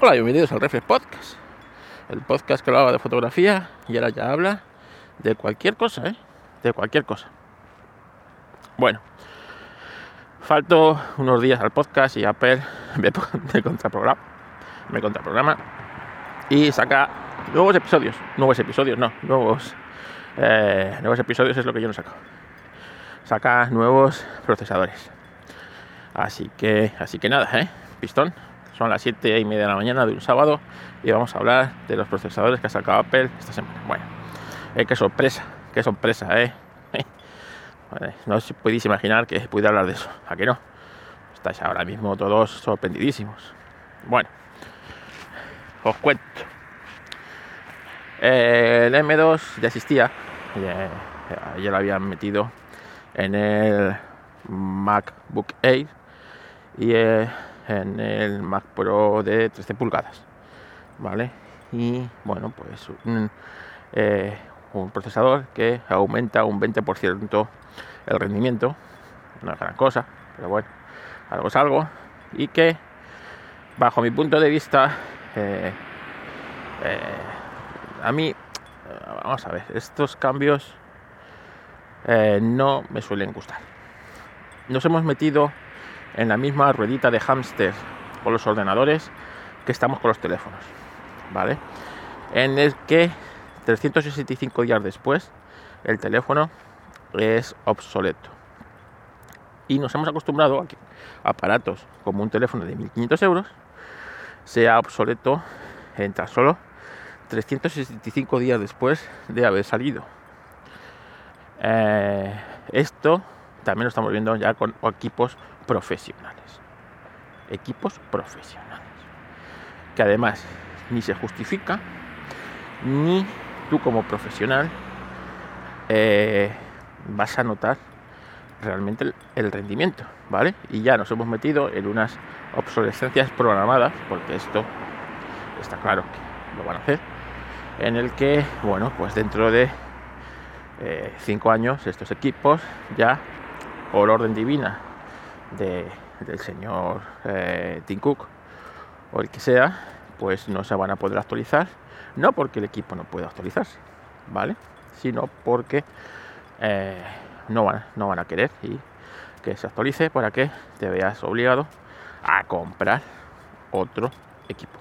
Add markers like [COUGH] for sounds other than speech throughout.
Hola, bienvenidos al Reflex Podcast, el podcast que hablaba de fotografía y ahora ya habla de cualquier cosa, ¿eh? De cualquier cosa. Bueno, falto unos días al podcast y Apple [LAUGHS] me, me contraprograma, me contraprograma y saca nuevos episodios, nuevos episodios, no, nuevos, eh, nuevos episodios es lo que yo no saco. Saca nuevos procesadores. Así que, así que nada, ¿eh? Pistón. Son las 7 y media de la mañana de un sábado y vamos a hablar de los procesadores que ha sacado Apple esta semana. Bueno, eh, qué sorpresa, qué sorpresa, ¿eh? [LAUGHS] no os podéis imaginar que pudiera hablar de eso. ¿A qué no? Estáis ahora mismo todos sorprendidísimos. Bueno, os cuento. El M2 ya existía, ya, ya lo habían metido en el MacBook Air y eh, en el Mac Pro de 13 pulgadas, ¿vale? Y bueno, pues un, eh, procesador que aumenta un 20% el rendimiento, no es gran cosa, pero bueno, algo es algo, y que bajo mi punto de vista, eh, eh, a mí, vamos a ver, estos cambios no me suelen gustar. Nos hemos metido en la misma ruedita de hámster con los ordenadores que estamos con los teléfonos, ¿vale? En el que 365 días después el teléfono es obsoleto. Y nos hemos acostumbrado a que aparatos como un teléfono de 1500 euros sea obsoleto en tan solo 365 días después de haber salido. Eh, esto también lo estamos viendo ya con equipos profesionales. Equipos profesionales. Que además ni se justifica, ni tú como profesional eh, vas a notar realmente el, rendimiento, ¿vale? Y ya nos hemos metido en unas obsolescencias programadas, porque esto está claro que lo van a hacer, en el que, bueno, pues dentro de eh, cinco años estos equipos ya por orden divina del señor eh, Tim Cook o el que sea, pues no se van a poder actualizar, no porque el equipo no pueda actualizarse, ¿vale? Sino porque eh, no, van, no van a querer y que se actualice para que te veas obligado a comprar otro equipo.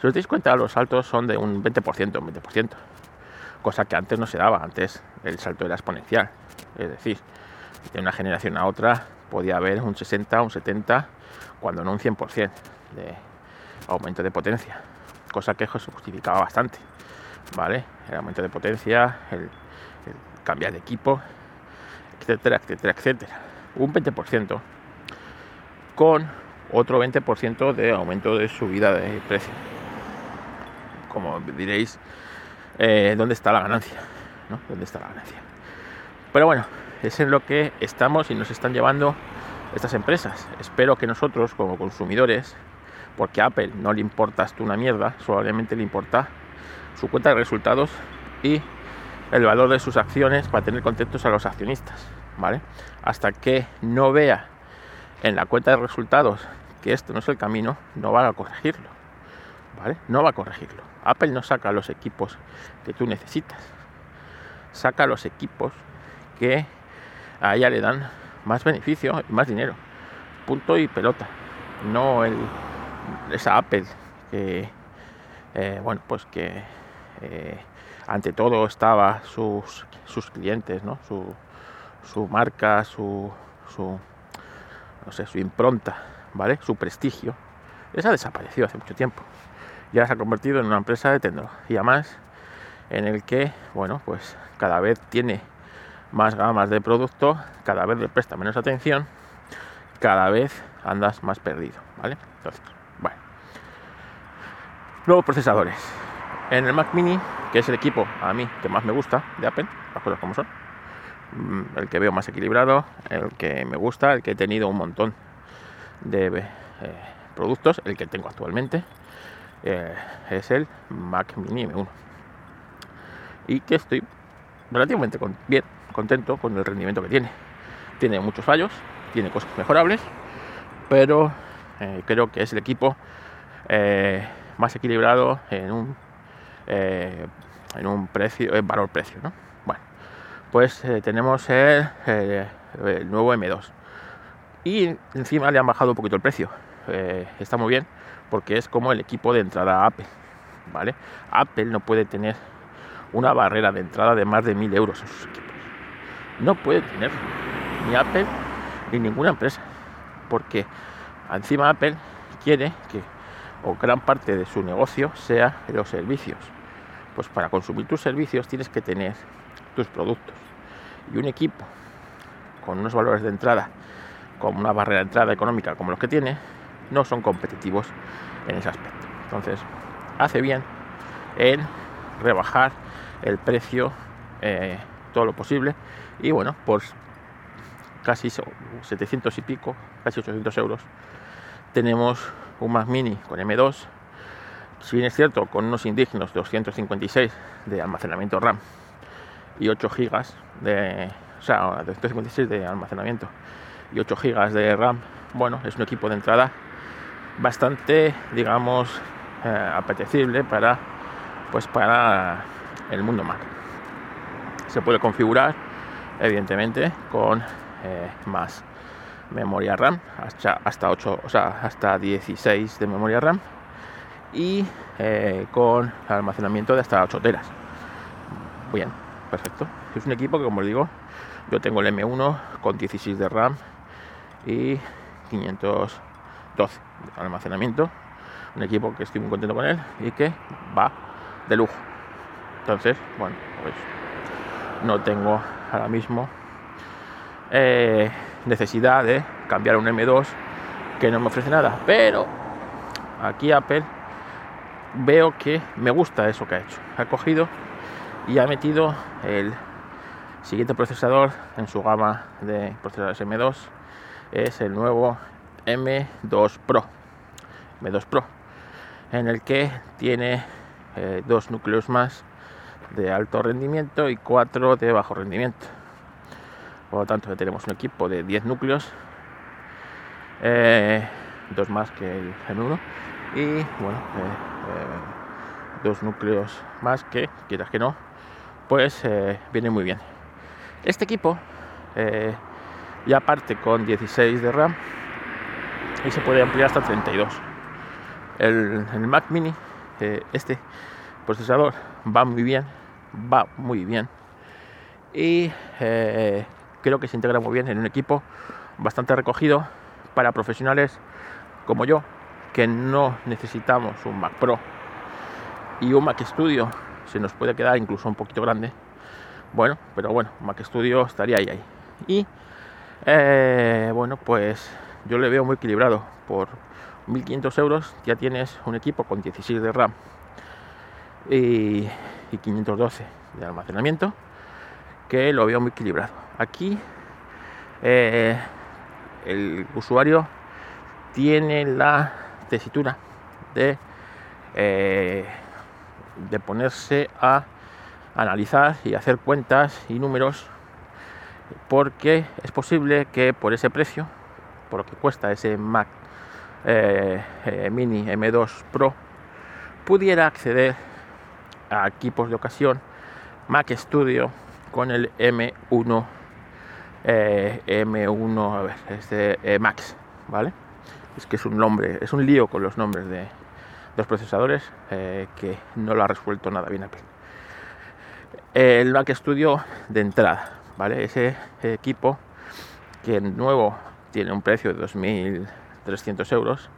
Si os dais cuenta, los saltos son de un 20%, un 20%, cosa que antes no se daba, antes el salto era exponencial, es decir, de una generación a otra podía haber un 60, un 70, cuando no un 100% de aumento de potencia, cosa que se justificaba bastante, ¿vale? El aumento de potencia, el, cambiar de equipo, etcétera, etcétera, etcétera. Un 20% con otro 20% de aumento de subida de precio. Como diréis, eh, ¿dónde está la ganancia? ¿no? ¿Dónde está la ganancia? Pero bueno, es en lo que estamos y nos están llevando estas empresas. Espero que nosotros como consumidores, porque a Apple no le importa esto una mierda, solamente le importa su cuenta de resultados y el valor de sus acciones para tener contentos a los accionistas, ¿vale? Hasta que no vea en la cuenta de resultados que esto no es el camino, no va a corregirlo, ¿vale? No va a corregirlo. Apple no saca los equipos que tú necesitas, saca los equipos que a ella le dan más beneficio y más dinero. Punto y pelota. No el, esa Apple que, eh, bueno, pues que eh, ante todo estaba sus, sus clientes, ¿no? Su, su marca, su, su, no sé, su impronta, ¿vale? Su prestigio. Esa desapareció hace mucho tiempo. Ya se ha convertido en una empresa de tecnología más en el que, bueno, pues cada vez tiene más gamas de producto, cada vez le presta menos atención, cada vez andas más perdido, ¿vale? Entonces, bueno. Nuevos procesadores. En el Mac Mini, que es el equipo a mí que más me gusta de Apple, las cosas como son, mm, el que veo más equilibrado, el que me gusta, el que he tenido un montón de eh, productos, el que tengo actualmente, eh, es el Mac Mini M1. Y que estoy relativamente bien contento con el rendimiento que tiene. Tiene muchos fallos, tiene cosas mejorables, pero eh, creo que es el equipo eh, más equilibrado en un, eh, en un precio, en valor-precio. ¿no? Bueno, pues tenemos el, nuevo M2 y encima le han bajado un poquito el precio. está muy bien porque es como el equipo de entrada Apple. ¿vale? Apple no puede tener una barrera de entrada de más de 1000 euros en equipos. No puede tener ni Apple ni ninguna empresa, porque encima Apple quiere que o gran parte de su negocio sea los servicios. Pues para consumir tus servicios tienes que tener tus productos. Y un equipo con unos valores de entrada, con una barrera de entrada económica como los que tiene, no son competitivos en ese aspecto. Entonces, hace bien en rebajar el precio eh, todo lo posible y bueno, pues casi 700 y pico, casi 800 euros, tenemos un Mac Mini con M2, si bien es cierto, con unos indignos 256 de almacenamiento RAM y 8 GB de, o sea, 256 de almacenamiento y 8 GB de RAM, bueno, es un equipo de entrada bastante, digamos, eh, apetecible para, pues para el mundo Mac. Se puede configurar, evidentemente, con eh, más memoria RAM, hasta, hasta 8, o sea, hasta 16 de memoria RAM y eh, con almacenamiento de hasta 8 teras. Bien, perfecto. Es un equipo que, como os digo, yo tengo el M1 con 16 de RAM y 512 de almacenamiento. Un equipo que estoy muy contento con él y que va de lujo. Entonces, bueno, pues no tengo ahora mismo eh, necesidad de cambiar un M2 que no me ofrece nada. Pero aquí Apple veo que me gusta eso que ha hecho. Ha cogido y ha metido el siguiente procesador en su gama de procesadores M2. Es el nuevo M2 Pro. M2 Pro. En el que tiene eh, dos núcleos más de alto rendimiento y cuatro de bajo rendimiento por lo tanto, tenemos un equipo de 10 núcleos, eh, dos más que el M1 y bueno, eh, eh, dos núcleos más que, quieras que no, pues viene muy bien. Este equipo ya parte con 16 de RAM y se puede ampliar hasta 32. El, el Mac Mini, este procesador va muy bien, va muy bien y creo que se integra muy bien en un equipo bastante recogido para profesionales como yo, que no necesitamos un Mac Pro y un Mac Studio se nos puede quedar incluso un poquito grande. Bueno, pero bueno, Mac Studio estaría ahí. ahí. Y eh, bueno, pues yo le veo muy equilibrado. Por 1500 euros ya tienes un equipo con 16 de RAM y, y 512 de almacenamiento que lo veo muy equilibrado. Aquí eh, el usuario tiene la tesitura de, eh, de ponerse a analizar y hacer cuentas y números porque es posible que por ese precio, por lo que cuesta ese Mac eh, Mini M2 Pro, pudiera acceder a equipos de ocasión Mac Studio con el M1 eh, M1, a ver, este eh, Max, ¿vale? Es que es un nombre, es un lío con los nombres de los procesadores eh, que no lo ha resuelto nada bien Apple. El Mac Studio de entrada, ¿vale? Ese equipo que nuevo tiene un precio de 2.300 euros.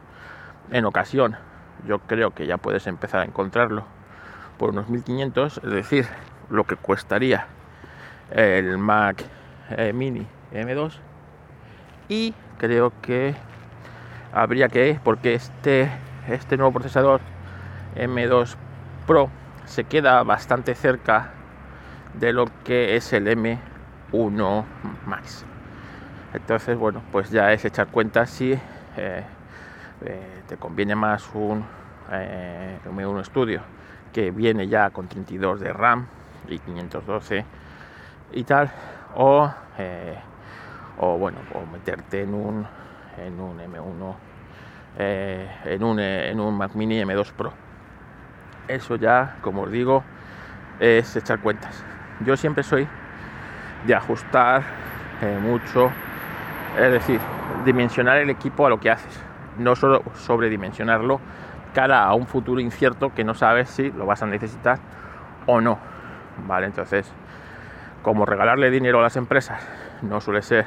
En ocasión, yo creo que ya puedes empezar a encontrarlo por unos 1.500, es decir, lo que costaría el Mac eh, Mini M2 y creo que habría que porque este este nuevo procesador M2 Pro se queda bastante cerca de lo que es el M1 Max. Entonces bueno pues ya es echar cuenta si eh, eh, te conviene más un M1 Studio que viene ya con 32 de RAM y 512 y tal o, eh, o bueno, o meterte en un, en un M1 eh, en, un, en un Mac Mini M2 Pro. Eso ya, como os digo, es echar cuentas. Yo siempre soy de ajustar mucho, es decir, dimensionar el equipo a lo que haces, no solo sobredimensionarlo cara a un futuro incierto que no sabes si lo vas a necesitar o no. Vale, entonces, como regalarle dinero a las empresas no suele ser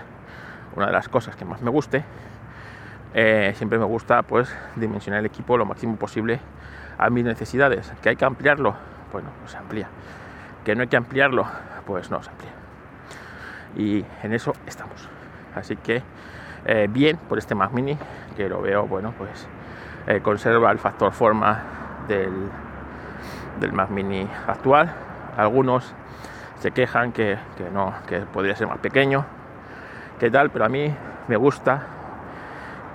una de las cosas que más me guste, eh, siempre me gusta pues dimensionar el equipo lo máximo posible a mis necesidades. ¿Que hay que ampliarlo? Bueno, pues se amplía. ¿Que no hay que ampliarlo? Pues no se amplía. Y en eso estamos. Así que eh, bien por este Mac Mini, que lo veo, bueno, pues eh, conserva el factor forma del, del Mac Mini actual. Algunos se quejan que, no, que podría ser más pequeño, que tal, pero a mí me gusta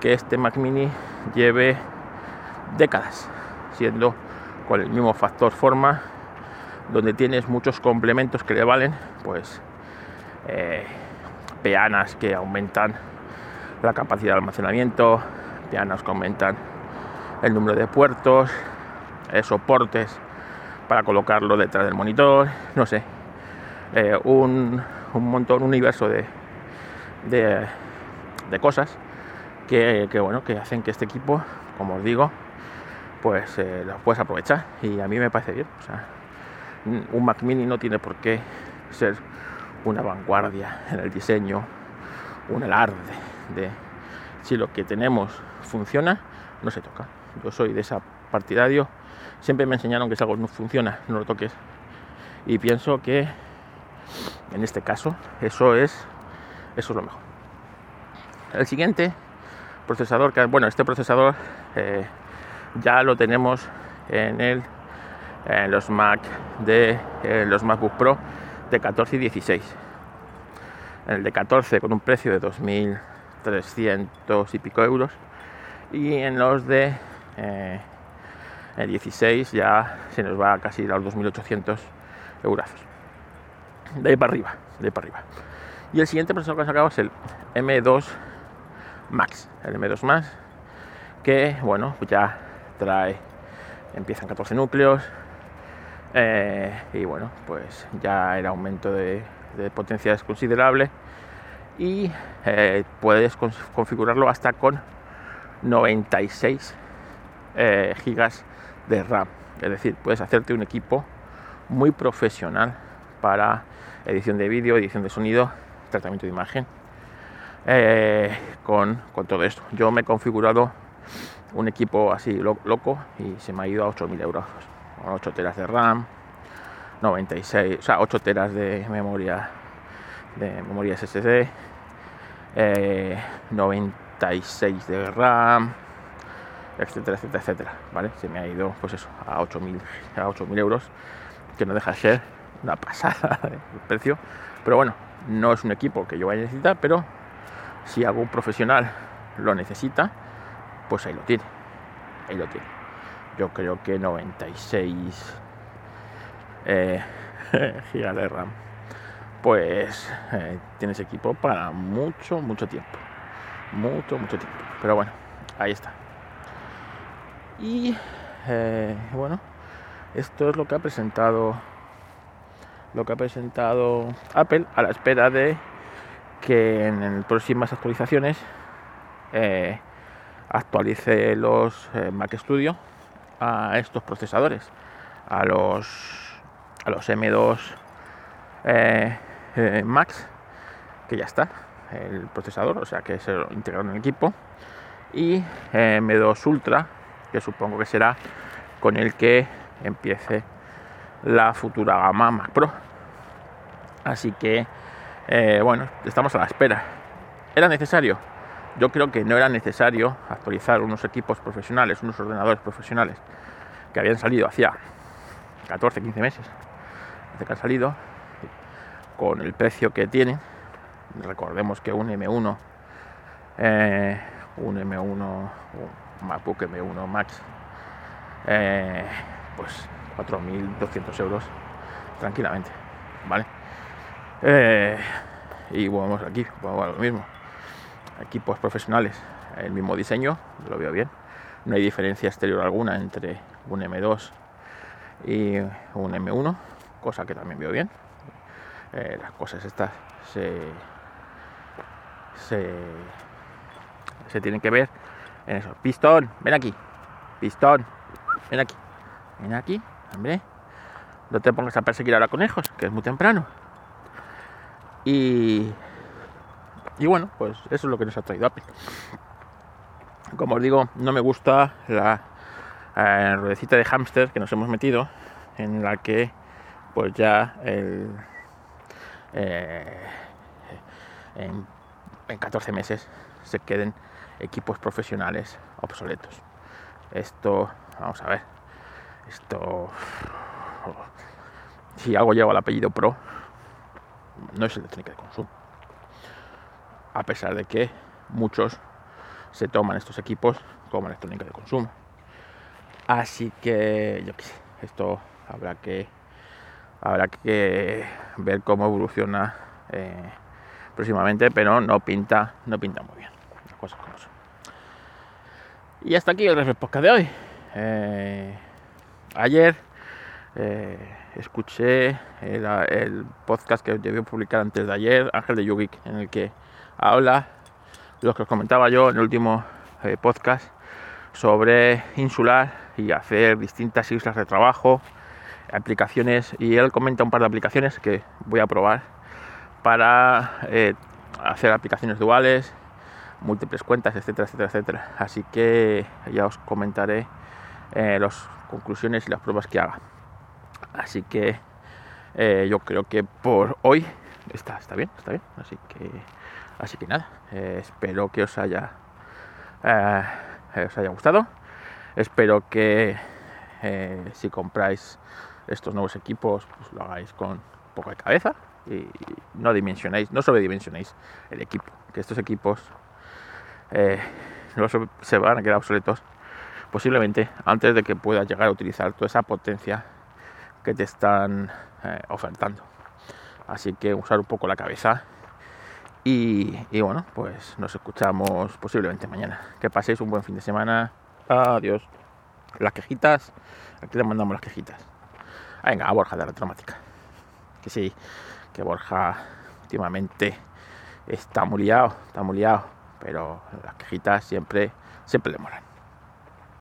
que este Mac Mini lleve décadas siendo con el mismo factor forma, donde tienes muchos complementos que le valen, pues eh, peanas que aumentan la capacidad de almacenamiento, peanas que aumentan el número de puertos, eh, soportes para colocarlo detrás del monitor, no sé, eh, un, montón, un universo de, de, cosas que, bueno, que hacen que este equipo, como os digo, pues eh, lo puedes aprovechar y a mí me parece bien. Un Mac Mini no tiene por qué ser una vanguardia en el diseño, un alarde de si lo que tenemos funciona, no se toca. Yo soy de esa partidario. Siempre me enseñaron que si algo no funciona, no lo toques. Y pienso que en este caso eso es eso es lo mejor. El siguiente procesador, que bueno, este procesador eh, ya lo tenemos en el en los Mac de los MacBook Pro de 14 y 16. En el de 14 con un precio de 2.300 y pico euros y en los de eh, el 16 ya se nos va a casi a los 2.800 euros. De ahí para arriba, de ahí para arriba. Y el siguiente procesador que he sacado es el M2 Max, el M2 Max, que bueno, pues ya trae, empiezan 14 núcleos, eh, y bueno, pues ya el aumento de, potencia es considerable y eh, puedes configurarlo hasta con 96 eh, gigas de RAM. Es decir, puedes hacerte un equipo muy profesional para edición de vídeo, edición de sonido, tratamiento de imagen, con, con, todo esto. Yo me he configurado un equipo así loco y se me ha ido a 8.000 euros. 8 teras de RAM, 96, o sea, 8 teras de memoria de memoria SSD, 96 eh, de RAM, etcétera, etcétera, etcétera, ¿vale? Se me ha ido, pues eso, a 8.000 a 8.000 euros, que no deja de ser una pasada [LAUGHS] el precio, pero bueno, no es un equipo que yo vaya a necesitar, pero si algún profesional lo necesita, pues ahí lo tiene, ahí lo tiene. Yo creo que 96 eh, [LAUGHS] de RAM pues eh, tienes equipo para mucho mucho tiempo. Mucho mucho tiempo. Pero bueno ahí está y eh, bueno esto es lo que ha presentado lo que ha presentado Apple a la espera de que en próximas actualizaciones actualice los Mac Studio a estos procesadores, a los, a los M2 eh, eh, Max, que ya está el procesador, o sea que se lo en el equipo, y eh, M2 Ultra, que supongo que será con el que empiece la futura gama Mac Pro. Así que, bueno, estamos a la espera. ¿Era necesario? Yo creo que no era necesario actualizar unos equipos profesionales, unos ordenadores profesionales que habían salido hacía 14, 15 meses, desde que han salido, con el precio que tienen. Recordemos que un M1, eh, un M1, un MacBook M1 Max, eh, pues 4.200 euros tranquilamente, ¿vale? Eh, y vamos aquí, a lo mismo equipos profesionales, el mismo diseño, lo veo bien, no hay diferencia exterior alguna entre un M2 y un M1, cosa que también veo bien. Eh, las cosas estas se, se, se tienen que ver en eso. Pistón, ven aquí. Pistón, ven aquí. Ven aquí, hombre. No te pongas a perseguir ahora conejos, que es muy temprano. Y, y bueno, pues eso es lo que nos ha traído Apple. Como os digo, no me gusta la eh, ruedecita de hámster que nos hemos metido, en la que pues ya el, eh, en, en 14 meses se queden equipos profesionales obsoletos. Esto, vamos a ver, esto, si algo lleva el apellido Pro, no es electrónica de consumo. A pesar de que muchos se toman estos equipos como electrónica de consumo. Así que, yo qué sé, esto habrá que habrá que ver cómo evoluciona eh, próximamente, pero no pinta, no pinta muy bien. Y hasta aquí el Podcast de hoy. Eh, ayer eh, escuché el, podcast que debió publicar antes de ayer, Ángel de Yugik, en el que habla lo que os comentaba yo en el último eh, podcast sobre insular y hacer distintas islas de trabajo, aplicaciones, y él comenta un par de aplicaciones que voy a probar para hacer aplicaciones duales, múltiples cuentas, etcétera, etcétera, etcétera. Así que ya os comentaré eh, las conclusiones y las pruebas que haga. Así que eh, yo creo que por hoy está, está bien, está bien. Así que, así que nada, eh, espero que os haya, os haya gustado. Espero que si compráis estos nuevos equipos, pues lo hagáis con de cabeza y no dimensionéis, no sobredimensionéis el equipo. Que estos equipos eh, no se van a quedar obsoletos posiblemente antes de que puedas llegar a utilizar toda esa potencia que te están eh, ofertando. Así que usar un poco la cabeza y, bueno, pues nos escuchamos posiblemente mañana. Que paséis un buen fin de semana. Adiós. Las quejitas, aquí le mandamos las quejitas. Venga, a Borja de la traumática. Que sí, que Borja últimamente está muy liado, está muy liado pero las quejitas siempre, siempre le.